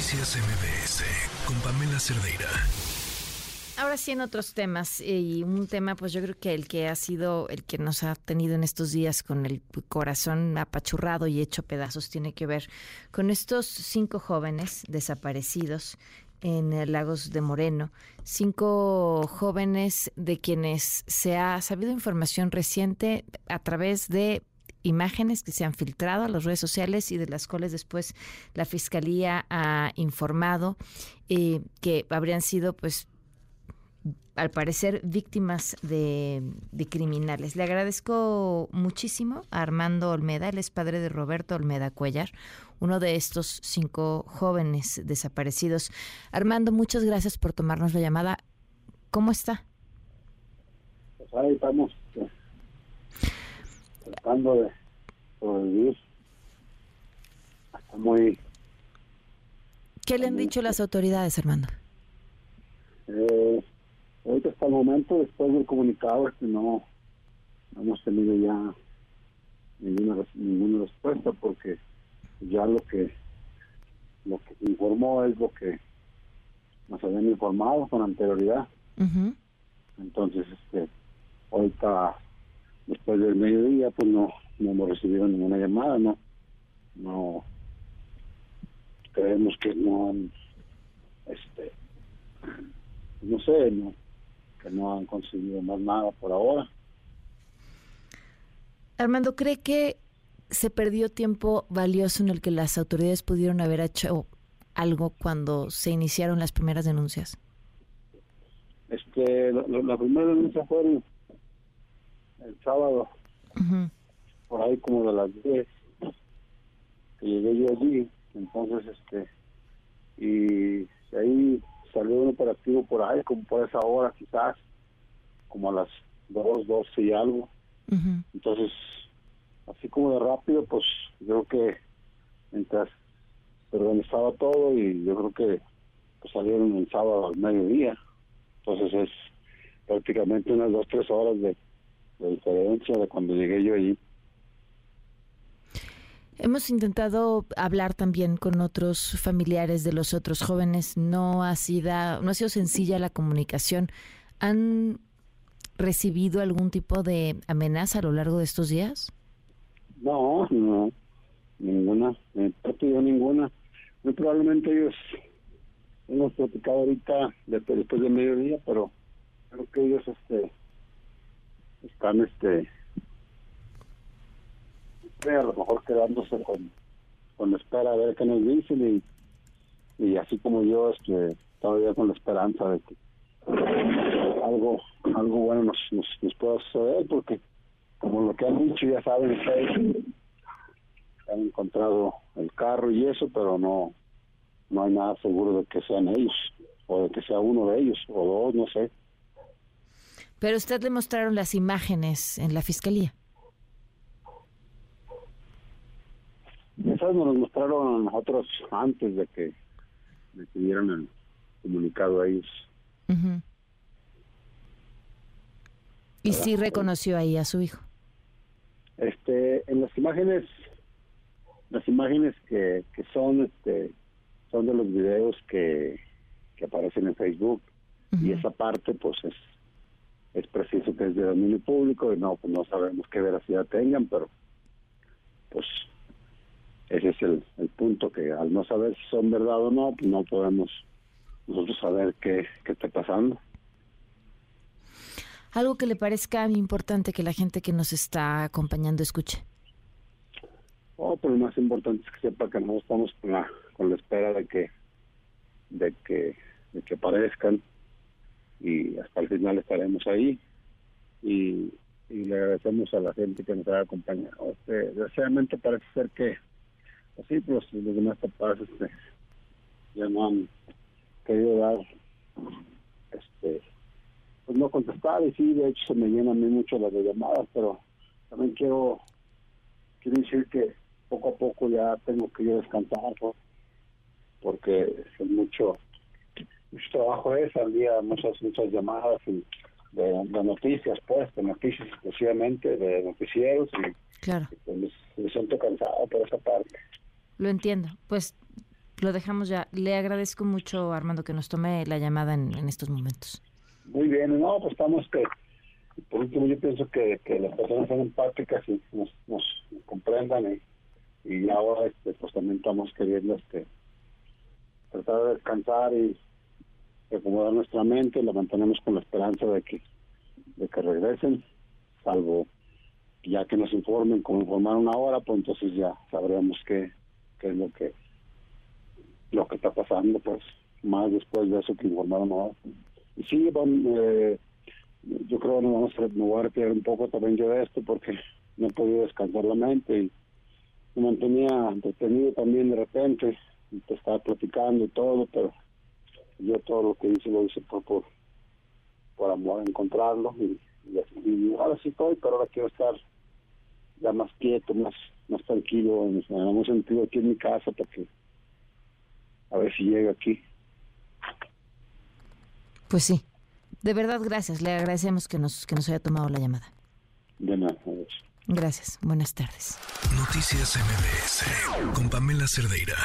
Noticias MBS con Pamela Cerdeira. Ahora sí en otros temas y un tema pues yo creo que el que ha sido el que nos ha tenido en estos días con el corazón apachurrado y hecho pedazos tiene que ver con estos cinco jóvenes desaparecidos en Lagos de Moreno, cinco jóvenes de quienes se ha sabido información reciente a través de imágenes que se han filtrado a las redes sociales y de las cuales después la fiscalía ha informado eh, que habrían sido pues al parecer víctimas de, criminales. Le agradezco muchísimo a Armando Olmeda, él es padre de Roberto Olmeda Cuellar, uno de estos cinco jóvenes desaparecidos. Armando, muchas gracias por tomarnos la llamada. ¿Cómo está? Pues ahí estamos tratando de sobrevivir. Está muy... ¿Qué le han dicho las autoridades, Armando? Eh, Ahorita hasta el momento, después del comunicado, que no, hemos tenido ya ninguna, ninguna respuesta porque ya lo que lo que informó es lo que nos habían informado con anterioridad. Entonces, este, ahorita, después del mediodía, pues no, no hemos recibido ninguna llamada, no, no creemos que no han, este, no sé, no, que no han conseguido más nada por ahora. Armando, ¿cree que se perdió tiempo valioso en el que las autoridades pudieron haber hecho algo cuando se iniciaron las primeras denuncias? Este, la, primera denuncia fue el, sábado, por ahí como de las 10, que llegué yo allí, entonces, este, y ahí salió un operativo por ahí, como por esa hora quizás, como a las dos, doce y algo. Entonces, así como de rápido, pues yo creo que mientras se organizaba todo y yo creo que pues, salieron el sábado al mediodía. Entonces es prácticamente unas dos, tres horas de, de diferencia de cuando llegué yo allí. Hemos intentado hablar también con otros familiares de los otros jóvenes. No ha sido, no ha sido sencilla la comunicación. ¿Han recibido algún tipo de amenaza a lo largo de estos días? No, no, ninguna. No he ninguna. Muy probablemente ellos hemos platicado ahorita después del mediodía, pero creo que ellos este están este a lo mejor quedándose con, con espera a ver qué nos dicen y, y así como yo este todavía con la esperanza de que algo algo bueno nos, nos, pueda suceder porque como lo que han dicho ya saben ustedes han encontrado el carro y eso pero no no hay nada seguro de que sean ellos o de que sea uno de ellos o dos no sé pero usted le mostraron las imágenes en la fiscalía Esas nos las mostraron a nosotros antes de que, de que dieran el comunicado a ellos. ¿Y sí reconoció ahí a su hijo? Este, en las imágenes, las imágenes que, que son, este, son de los videos que, que aparecen en Facebook y esa parte, pues es, es preciso que es de dominio público y no, pues no sabemos qué veracidad tengan, pero pues ese es el, punto que al no saber si son verdad o no, pues no podemos nosotros saber qué, qué está pasando. Algo que le parezca importante que la gente que nos está acompañando escuche. Oh, pero lo más importante es que sepa que no estamos con la, con la espera de que de que de que aparezcan y hasta el final estaremos ahí. Y, y le agradecemos a la gente que nos ha acompañado. Este, desgraciadamente parece ser que así pues los demás papás este, ya no han querido dar este pues no contestar. Y sí de hecho se me llenan a mí mucho las llamadas pero también quiero quiero decir que poco a poco ya tengo que yo descansar porque es mucho mucho trabajo es al día muchas muchas llamadas y de, noticias pues de noticias exclusivamente de noticieros y, claro. pues, me siento cansado por esa parte lo entiendo. Pues Lo dejamos ya. Le agradezco mucho, Armando, que nos tome la llamada en, estos momentos. Muy bien, no, pues estamos que, por último, yo pienso que, las personas son empáticas y nos, nos comprendan y, y ahora este, pues también estamos queriendo este, tratar de descansar y acomodar nuestra mente, la mantenemos con la esperanza de que, de que regresen, salvo ya que nos informen como informaron ahora, pues entonces ya sabremos qué, qué es lo que lo que está pasando, pues más después de eso que informaron ahora. Y sí, eh, yo creo que vamos a, me voy a retirar un poco también yo de esto porque no he podido descansar la mente y me mantenía entretenido también de repente, te estaba platicando y todo, pero yo todo lo que hice lo hice por, por, por amor a encontrarlo y, y, ahora sí estoy, pero ahora quiero estar ya más quieto, más más tranquilo en, algún sentido aquí en mi casa porque a ver si llega aquí. Pues sí. De verdad, gracias. Le agradecemos que nos, que nos haya tomado la llamada. De nada. Gracias. Buenas tardes. Noticias MBS con Pamela Cerdeira.